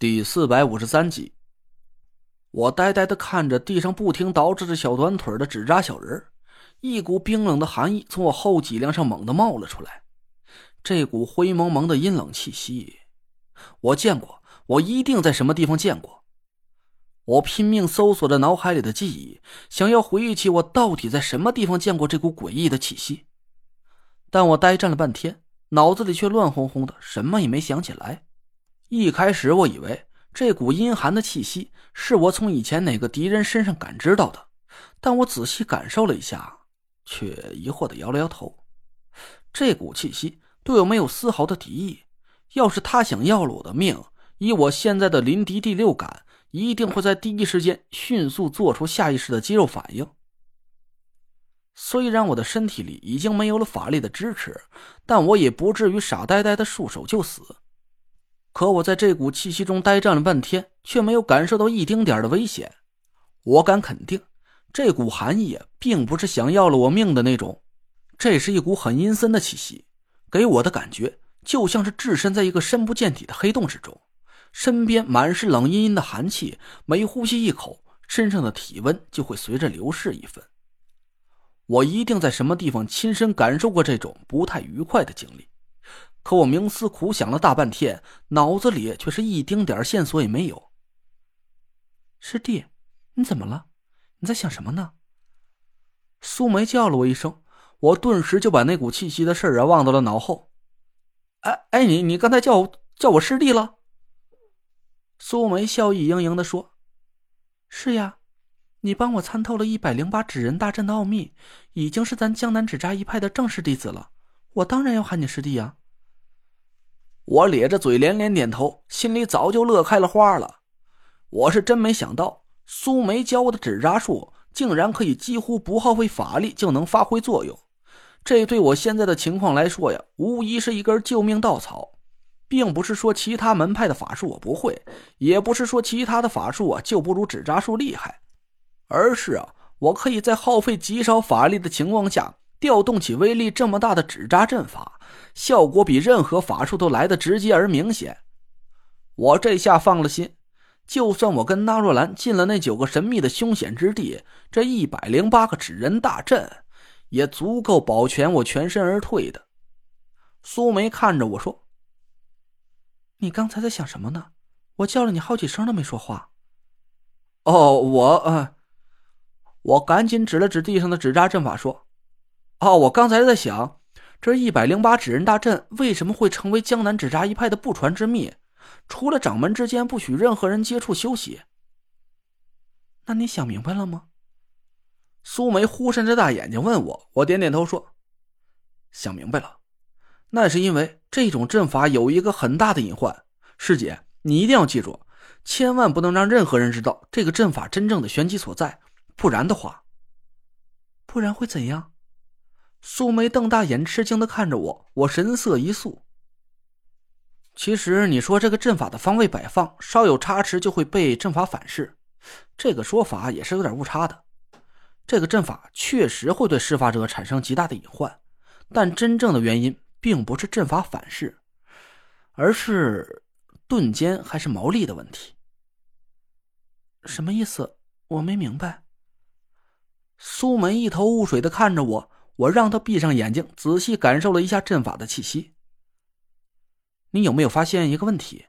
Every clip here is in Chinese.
第四百五十三集，我呆呆的看着地上不停倒着小短腿的纸扎小人一股冰冷的寒意从我后脊梁上猛地冒了出来。这股灰蒙蒙的阴冷气息，我见过，我一定在什么地方见过。我拼命搜索着脑海里的记忆，想要回忆起我到底在什么地方见过这股诡异的气息。但我呆站了半天，脑子里却乱哄哄的，什么也没想起来。一开始我以为这股阴寒的气息是我从以前哪个敌人身上感知到的，但我仔细感受了一下，却疑惑的摇了摇头。这股气息对我没有丝毫的敌意，要是他想要了我的命，以我现在的临敌第六感，一定会在第一时间迅速做出下意识的肌肉反应。虽然我的身体里已经没有了法力的支持，但我也不至于傻呆呆的束手就死。可我在这股气息中呆站了半天，却没有感受到一丁点的危险。我敢肯定，这股寒意并不是想要了我命的那种。这是一股很阴森的气息，给我的感觉就像是置身在一个深不见底的黑洞之中，身边满是冷阴阴的寒气，每呼吸一口，身上的体温就会随着流逝一分。我一定在什么地方亲身感受过这种不太愉快的经历。可我冥思苦想了大半天，脑子里却是一丁点线索也没有。师弟，你怎么了？你在想什么呢？苏梅叫了我一声，我顿时就把那股气息的事儿啊忘到了脑后。哎哎，你你刚才叫我叫我师弟了？苏梅笑意盈盈的说：“是呀，你帮我参透了一百零八纸人大阵的奥秘，已经是咱江南纸扎一派的正式弟子了，我当然要喊你师弟呀。”我咧着嘴连连点头，心里早就乐开了花了。我是真没想到，苏梅教我的纸扎术竟然可以几乎不耗费法力就能发挥作用。这对我现在的情况来说呀，无疑是一根救命稻草。并不是说其他门派的法术我不会，也不是说其他的法术啊就不如纸扎术厉害，而是啊，我可以在耗费极少法力的情况下。调动起威力这么大的纸扎阵法，效果比任何法术都来得直接而明显。我这下放了心，就算我跟纳若兰进了那九个神秘的凶险之地，这一百零八个纸人大阵也足够保全我全身而退的。苏梅看着我说：“你刚才在想什么呢？我叫了你好几声都没说话。”哦，我……呃，我赶紧指了指地上的纸扎阵法说。哦，我刚才在想，这一百零八纸人大阵为什么会成为江南纸扎一派的不传之秘？除了掌门之间不许任何人接触休息。那你想明白了吗？苏梅忽闪着大眼睛问我，我点点头说：“想明白了。那是因为这种阵法有一个很大的隐患，师姐，你一定要记住，千万不能让任何人知道这个阵法真正的玄机所在，不然的话，不然会怎样？”苏梅瞪大眼，吃惊的看着我，我神色一肃。其实你说这个阵法的方位摆放稍有差池就会被阵法反噬，这个说法也是有点误差的。这个阵法确实会对施法者产生极大的隐患，但真正的原因并不是阵法反噬，而是盾尖还是毛利的问题。什么意思？我没明白。苏梅一头雾水的看着我。我让他闭上眼睛，仔细感受了一下阵法的气息。你有没有发现一个问题？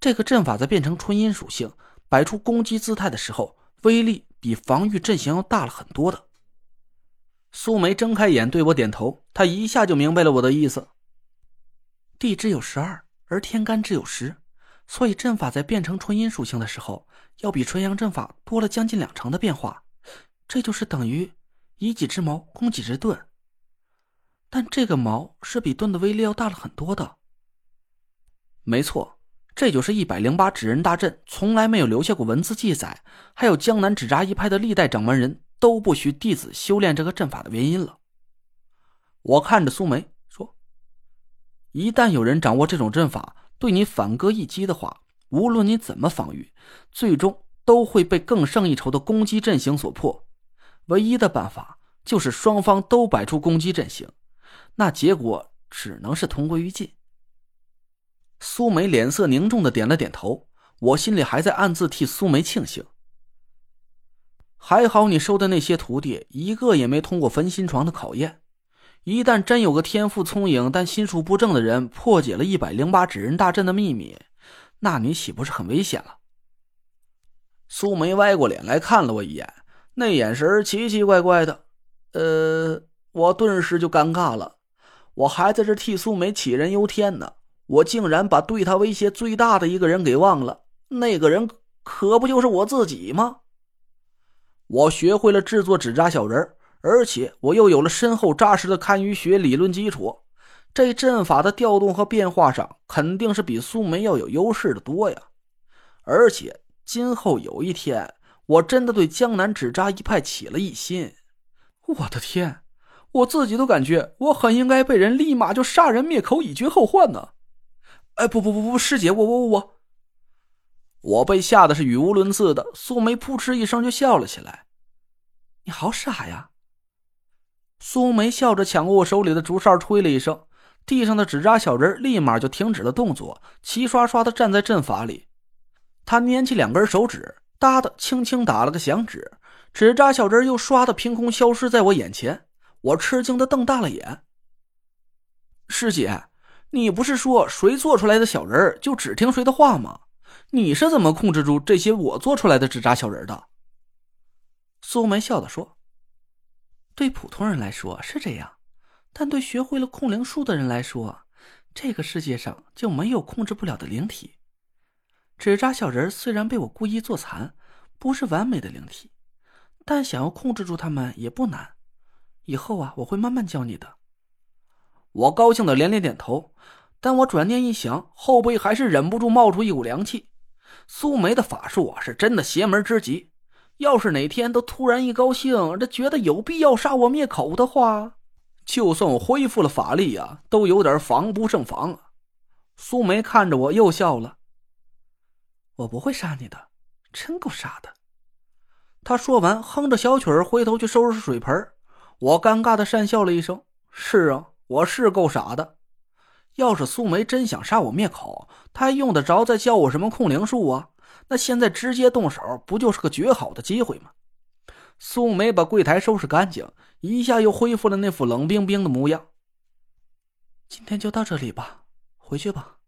这个阵法在变成春阴属性，摆出攻击姿态的时候，威力比防御阵型要大了很多的。苏梅睁开眼对我点头，她一下就明白了我的意思。地支有十二，而天干只有十，所以阵法在变成春阴属性的时候，要比纯阳阵法多了将近两成的变化。这就是等于。以己之矛攻己之盾，但这个矛是比盾的威力要大了很多的。没错，这就是一百零八纸人大阵从来没有留下过文字记载，还有江南纸扎一派的历代掌门人都不许弟子修炼这个阵法的原因了。我看着苏梅说：“一旦有人掌握这种阵法，对你反戈一击的话，无论你怎么防御，最终都会被更胜一筹的攻击阵型所破。”唯一的办法就是双方都摆出攻击阵型，那结果只能是同归于尽。苏梅脸色凝重的点了点头，我心里还在暗自替苏梅庆幸。还好你收的那些徒弟一个也没通过焚心床的考验。一旦真有个天赋聪颖但心术不正的人破解了一百零八纸人大阵的秘密，那你岂不是很危险了？苏梅歪过脸来看了我一眼，那眼神奇奇怪怪的。呃，我顿时就尴尬了。我还在这替苏梅杞人忧天呢，我竟然把对她威胁最大的一个人给忘了。那个人可不就是我自己吗？我学会了制作纸扎小人而且我又有了深厚扎实的堪舆学理论基础，这阵法的调动和变化上肯定是比苏梅要有优势的多呀。而且今后有一天，我真的对江南纸扎一派起了疑心，我的天，我自己都感觉我很应该被人立马就杀人灭口，以绝后患呢。哎，不不不不，师姐，我我我，我被吓得是语无伦次的。苏梅扑哧一声就笑了起来，你好傻呀！苏梅笑着抢过我手里的竹哨，吹了一声，地上的纸扎小人立马就停止了动作，齐刷刷的站在阵法里。他捻起两根手指，哒的轻轻打了个响指，纸扎小人又唰的凭空消失在我眼前。我吃惊的瞪大了眼。师姐，你不是说谁做出来的小人就只听谁的话吗？你是怎么控制住这些我做出来的纸扎小人的？苏梅笑着说。对普通人来说是这样，但对学会了控灵术的人来说，这个世界上就没有控制不了的灵体。纸扎小人虽然被我故意做残，不是完美的灵体，但想要控制住他们也不难。以后啊，我会慢慢教你的。我高兴的连连点头，但我转念一想，后背还是忍不住冒出一股凉气。苏梅的法术啊，是真的邪门之极。要是哪天都突然一高兴，这觉得有必要杀我灭口的话，就算我恢复了法力啊，都有点防不胜防！苏梅看着我又笑了：“我不会杀你的，真够傻的。”他说完，哼着小曲儿，回头去收拾水盆。我尴尬的讪笑了一声：“是啊，我是够傻的。要是苏梅真想杀我灭口，她还用得着再教我什么控灵术啊？”那现在直接动手，不就是个绝好的机会吗？苏梅把柜台收拾干净，一下又恢复了那副冷冰冰的模样。今天就到这里吧，回去吧。